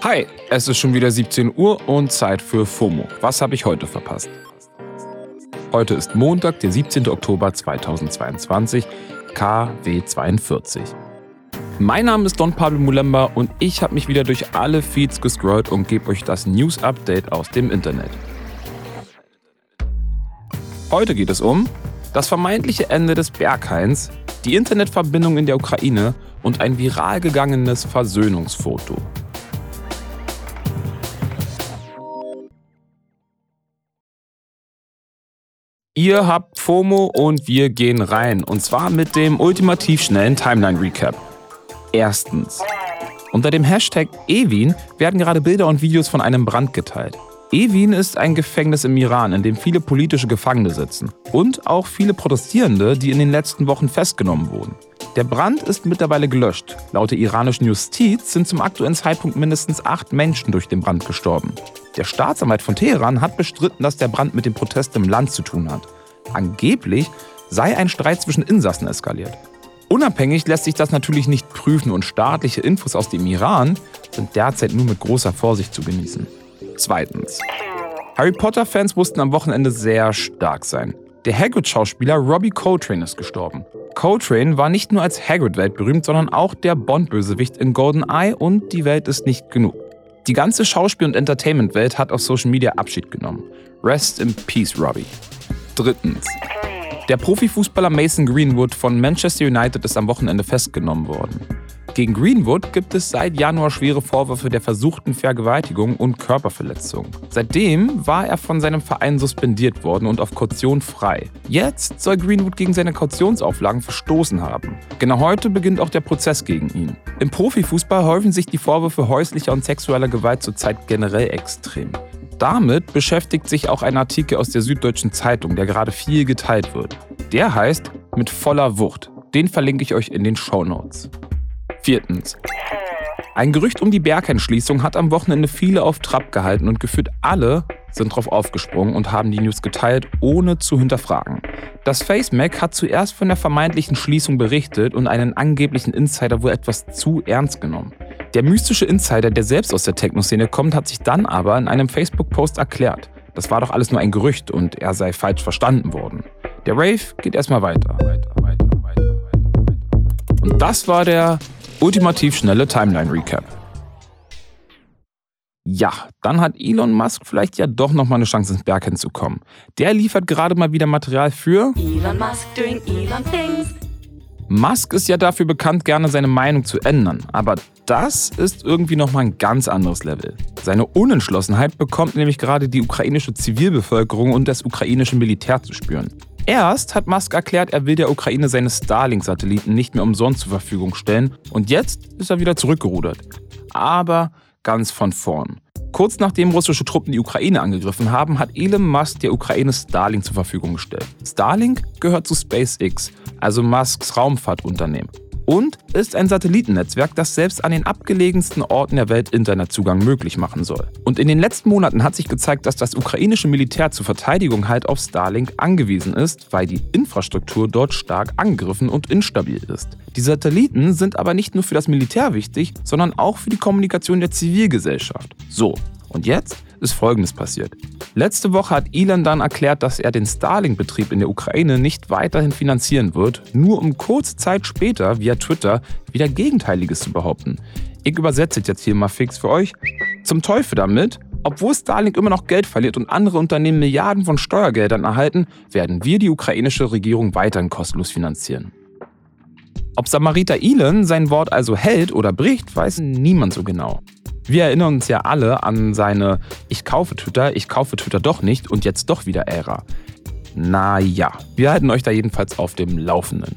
Hi, es ist schon wieder 17 Uhr und Zeit für FOMO. Was habe ich heute verpasst? Heute ist Montag, der 17. Oktober 2022, KW 42. Mein Name ist Don Pablo Mulemba und ich habe mich wieder durch alle Feeds gescrollt und gebe euch das News Update aus dem Internet. Heute geht es um das vermeintliche Ende des Berghains, die Internetverbindung in der Ukraine und ein viral gegangenes Versöhnungsfoto. Ihr habt FOMO und wir gehen rein. Und zwar mit dem ultimativ schnellen Timeline-Recap. Erstens. Unter dem Hashtag Ewin werden gerade Bilder und Videos von einem Brand geteilt. Evin ist ein Gefängnis im Iran, in dem viele politische Gefangene sitzen. Und auch viele Protestierende, die in den letzten Wochen festgenommen wurden. Der Brand ist mittlerweile gelöscht. Laut der iranischen Justiz sind zum aktuellen Zeitpunkt mindestens acht Menschen durch den Brand gestorben. Der Staatsanwalt von Teheran hat bestritten, dass der Brand mit dem Protest im Land zu tun hat. Angeblich sei ein Streit zwischen Insassen eskaliert. Unabhängig lässt sich das natürlich nicht prüfen und staatliche Infos aus dem Iran sind derzeit nur mit großer Vorsicht zu genießen. Zweitens. Harry Potter-Fans mussten am Wochenende sehr stark sein. Der Hagrid-Schauspieler Robbie Coltrane ist gestorben. Coltrane war nicht nur als Hagrid weltberühmt, sondern auch der Bond-Bösewicht in GoldenEye und die Welt ist nicht genug. Die ganze Schauspiel- und Entertainment-Welt hat auf Social Media Abschied genommen. Rest in Peace, Robbie. Drittens. Der Profifußballer Mason Greenwood von Manchester United ist am Wochenende festgenommen worden. Gegen Greenwood gibt es seit Januar schwere Vorwürfe der versuchten Vergewaltigung und Körperverletzung. Seitdem war er von seinem Verein suspendiert worden und auf Kaution frei. Jetzt soll Greenwood gegen seine Kautionsauflagen verstoßen haben. Genau heute beginnt auch der Prozess gegen ihn. Im Profifußball häufen sich die Vorwürfe häuslicher und sexueller Gewalt zurzeit generell extrem. Damit beschäftigt sich auch ein Artikel aus der Süddeutschen Zeitung, der gerade viel geteilt wird. Der heißt Mit voller Wucht. Den verlinke ich euch in den Show Notes. Viertens. Ein Gerücht um die Bergentschließung hat am Wochenende viele auf Trab gehalten und gefühlt alle sind drauf aufgesprungen und haben die News geteilt, ohne zu hinterfragen. Das FaceMac hat zuerst von der vermeintlichen Schließung berichtet und einen angeblichen Insider wohl etwas zu ernst genommen. Der mystische Insider, der selbst aus der Techno-Szene kommt, hat sich dann aber in einem Facebook-Post erklärt. Das war doch alles nur ein Gerücht und er sei falsch verstanden worden. Der Rave geht erstmal weiter, weiter, weiter, weiter. Und das war der ultimativ schnelle Timeline-Recap. Ja, dann hat Elon Musk vielleicht ja doch noch mal eine Chance ins Berg hinzukommen. Der liefert gerade mal wieder Material für Elon Musk doing Elon things. Musk ist ja dafür bekannt, gerne seine Meinung zu ändern, aber das ist irgendwie noch mal ein ganz anderes Level. Seine Unentschlossenheit bekommt nämlich gerade die ukrainische Zivilbevölkerung und das ukrainische Militär zu spüren. Erst hat Musk erklärt, er will der Ukraine seine Starlink-Satelliten nicht mehr umsonst zur Verfügung stellen und jetzt ist er wieder zurückgerudert. Aber ganz von vorn. Kurz nachdem russische Truppen die Ukraine angegriffen haben, hat Elon Musk der Ukraine Starlink zur Verfügung gestellt. Starlink gehört zu SpaceX, also Musks Raumfahrtunternehmen und ist ein Satellitennetzwerk, das selbst an den abgelegensten Orten der Welt Internetzugang möglich machen soll. Und in den letzten Monaten hat sich gezeigt, dass das ukrainische Militär zur Verteidigung halt auf Starlink angewiesen ist, weil die Infrastruktur dort stark angegriffen und instabil ist. Die Satelliten sind aber nicht nur für das Militär wichtig, sondern auch für die Kommunikation der Zivilgesellschaft. So, und jetzt ist Folgendes passiert. Letzte Woche hat Elon dann erklärt, dass er den Starlink-Betrieb in der Ukraine nicht weiterhin finanzieren wird, nur um kurze Zeit später via Twitter wieder Gegenteiliges zu behaupten. Ich übersetze jetzt hier mal fix für euch. Zum Teufel damit, obwohl Starlink immer noch Geld verliert und andere Unternehmen Milliarden von Steuergeldern erhalten, werden wir die ukrainische Regierung weiterhin kostenlos finanzieren. Ob Samariter Elon sein Wort also hält oder bricht, weiß niemand so genau. Wir erinnern uns ja alle an seine Ich kaufe Twitter, ich kaufe Twitter doch nicht und jetzt doch wieder Ära. Naja, wir halten euch da jedenfalls auf dem Laufenden.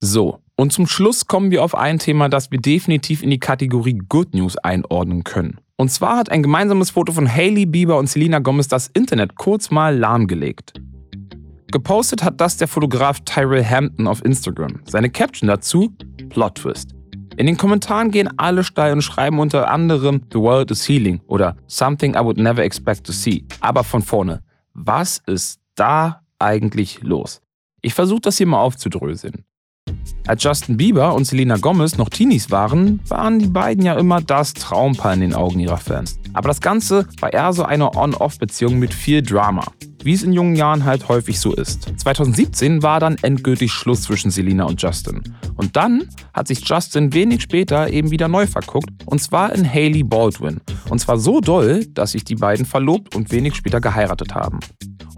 So, und zum Schluss kommen wir auf ein Thema, das wir definitiv in die Kategorie Good News einordnen können. Und zwar hat ein gemeinsames Foto von Hailey Bieber und Selena Gomez das Internet kurz mal lahmgelegt. Gepostet hat das der Fotograf Tyrell Hampton auf Instagram. Seine Caption dazu: Plot Twist. In den Kommentaren gehen alle steil und schreiben unter anderem The World is Healing oder Something I would never expect to see. Aber von vorne, was ist da eigentlich los? Ich versuche das hier mal aufzudröseln. Als Justin Bieber und Selena Gomez noch Teenies waren, waren die beiden ja immer das Traumpaar in den Augen ihrer Fans. Aber das Ganze war eher so eine On-Off-Beziehung mit viel Drama wie es in jungen Jahren halt häufig so ist. 2017 war dann endgültig Schluss zwischen Selena und Justin. Und dann hat sich Justin wenig später eben wieder neu verguckt, und zwar in Hailey Baldwin. Und zwar so doll, dass sich die beiden verlobt und wenig später geheiratet haben.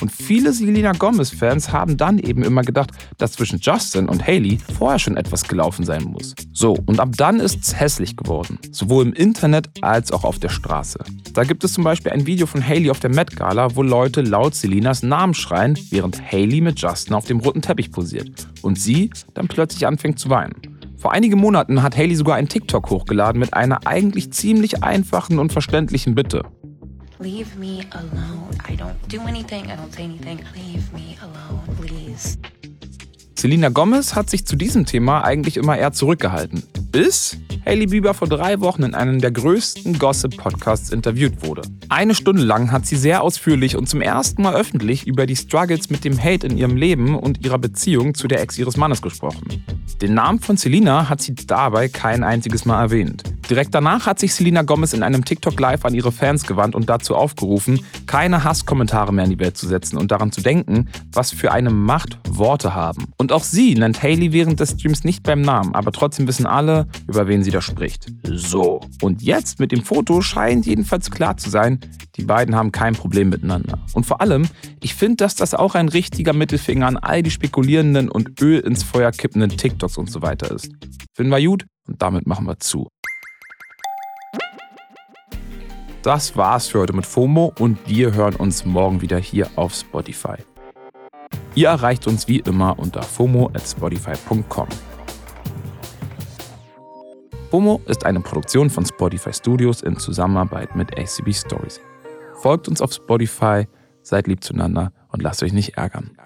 Und viele Selena Gomez-Fans haben dann eben immer gedacht, dass zwischen Justin und Haley vorher schon etwas gelaufen sein muss. So, und ab dann ist es hässlich geworden. Sowohl im Internet als auch auf der Straße. Da gibt es zum Beispiel ein Video von Haley auf der Met Gala, wo Leute laut Selenas Namen schreien, während Haley mit Justin auf dem roten Teppich posiert. Und sie dann plötzlich anfängt zu weinen. Vor einigen Monaten hat Haley sogar ein TikTok hochgeladen mit einer eigentlich ziemlich einfachen und verständlichen Bitte. Leave me alone. I don't do anything. I don't say anything. Leave me alone, please. Selena Gomez hat sich zu diesem Thema eigentlich immer eher zurückgehalten, bis Hailey Bieber vor drei Wochen in einem der größten Gossip-Podcasts interviewt wurde. Eine Stunde lang hat sie sehr ausführlich und zum ersten Mal öffentlich über die Struggles mit dem Hate in ihrem Leben und ihrer Beziehung zu der Ex ihres Mannes gesprochen. Den Namen von Selena hat sie dabei kein einziges Mal erwähnt. Direkt danach hat sich Selena Gomez in einem TikTok Live an ihre Fans gewandt und dazu aufgerufen, keine Hasskommentare mehr in die Welt zu setzen und daran zu denken, was für eine Macht Worte haben. Und auch sie nennt Hailey während des Streams nicht beim Namen, aber trotzdem wissen alle, über wen sie widerspricht. So. Und jetzt mit dem Foto scheint jedenfalls klar zu sein, die beiden haben kein Problem miteinander. Und vor allem, ich finde, dass das auch ein richtiger Mittelfinger an all die spekulierenden und Öl ins Feuer kippenden TikToks und so weiter ist. Finden wir gut und damit machen wir zu. Das war's für heute mit FOMO und wir hören uns morgen wieder hier auf Spotify. Ihr erreicht uns wie immer unter FOMO at Spotify.com. FOMO ist eine Produktion von Spotify Studios in Zusammenarbeit mit ACB Stories. Folgt uns auf Spotify, seid lieb zueinander und lasst euch nicht ärgern.